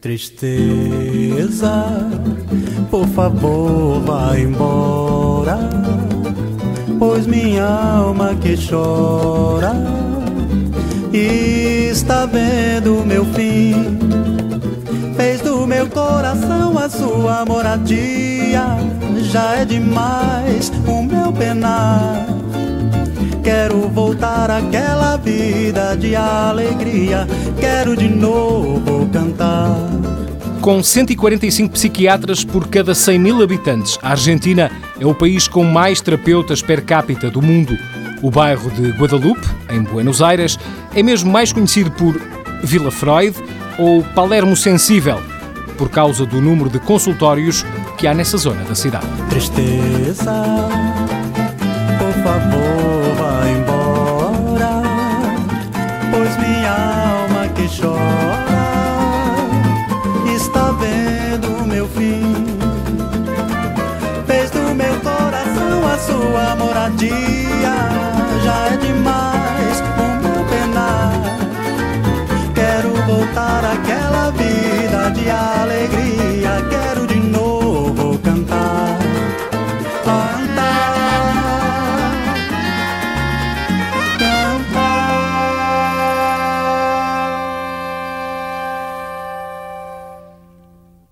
Tristeza, por favor, vá embora, pois minha alma que chora está vendo meu fim. Sua moradia, já é demais o meu penar. Quero voltar àquela vida de alegria. Quero de novo cantar. Com 145 psiquiatras por cada 100 mil habitantes, a Argentina é o país com mais terapeutas per capita do mundo. O bairro de Guadalupe, em Buenos Aires, é mesmo mais conhecido por Vila Freud ou Palermo Sensível, por causa do número de consultórios que há nessa zona da cidade. Tristeza, por favor, vá embora, pois minha alma que chora está vendo meu fim. Fez do meu coração a sua moradia, já é demais o penar. Quero voltar àquela vida de alegria,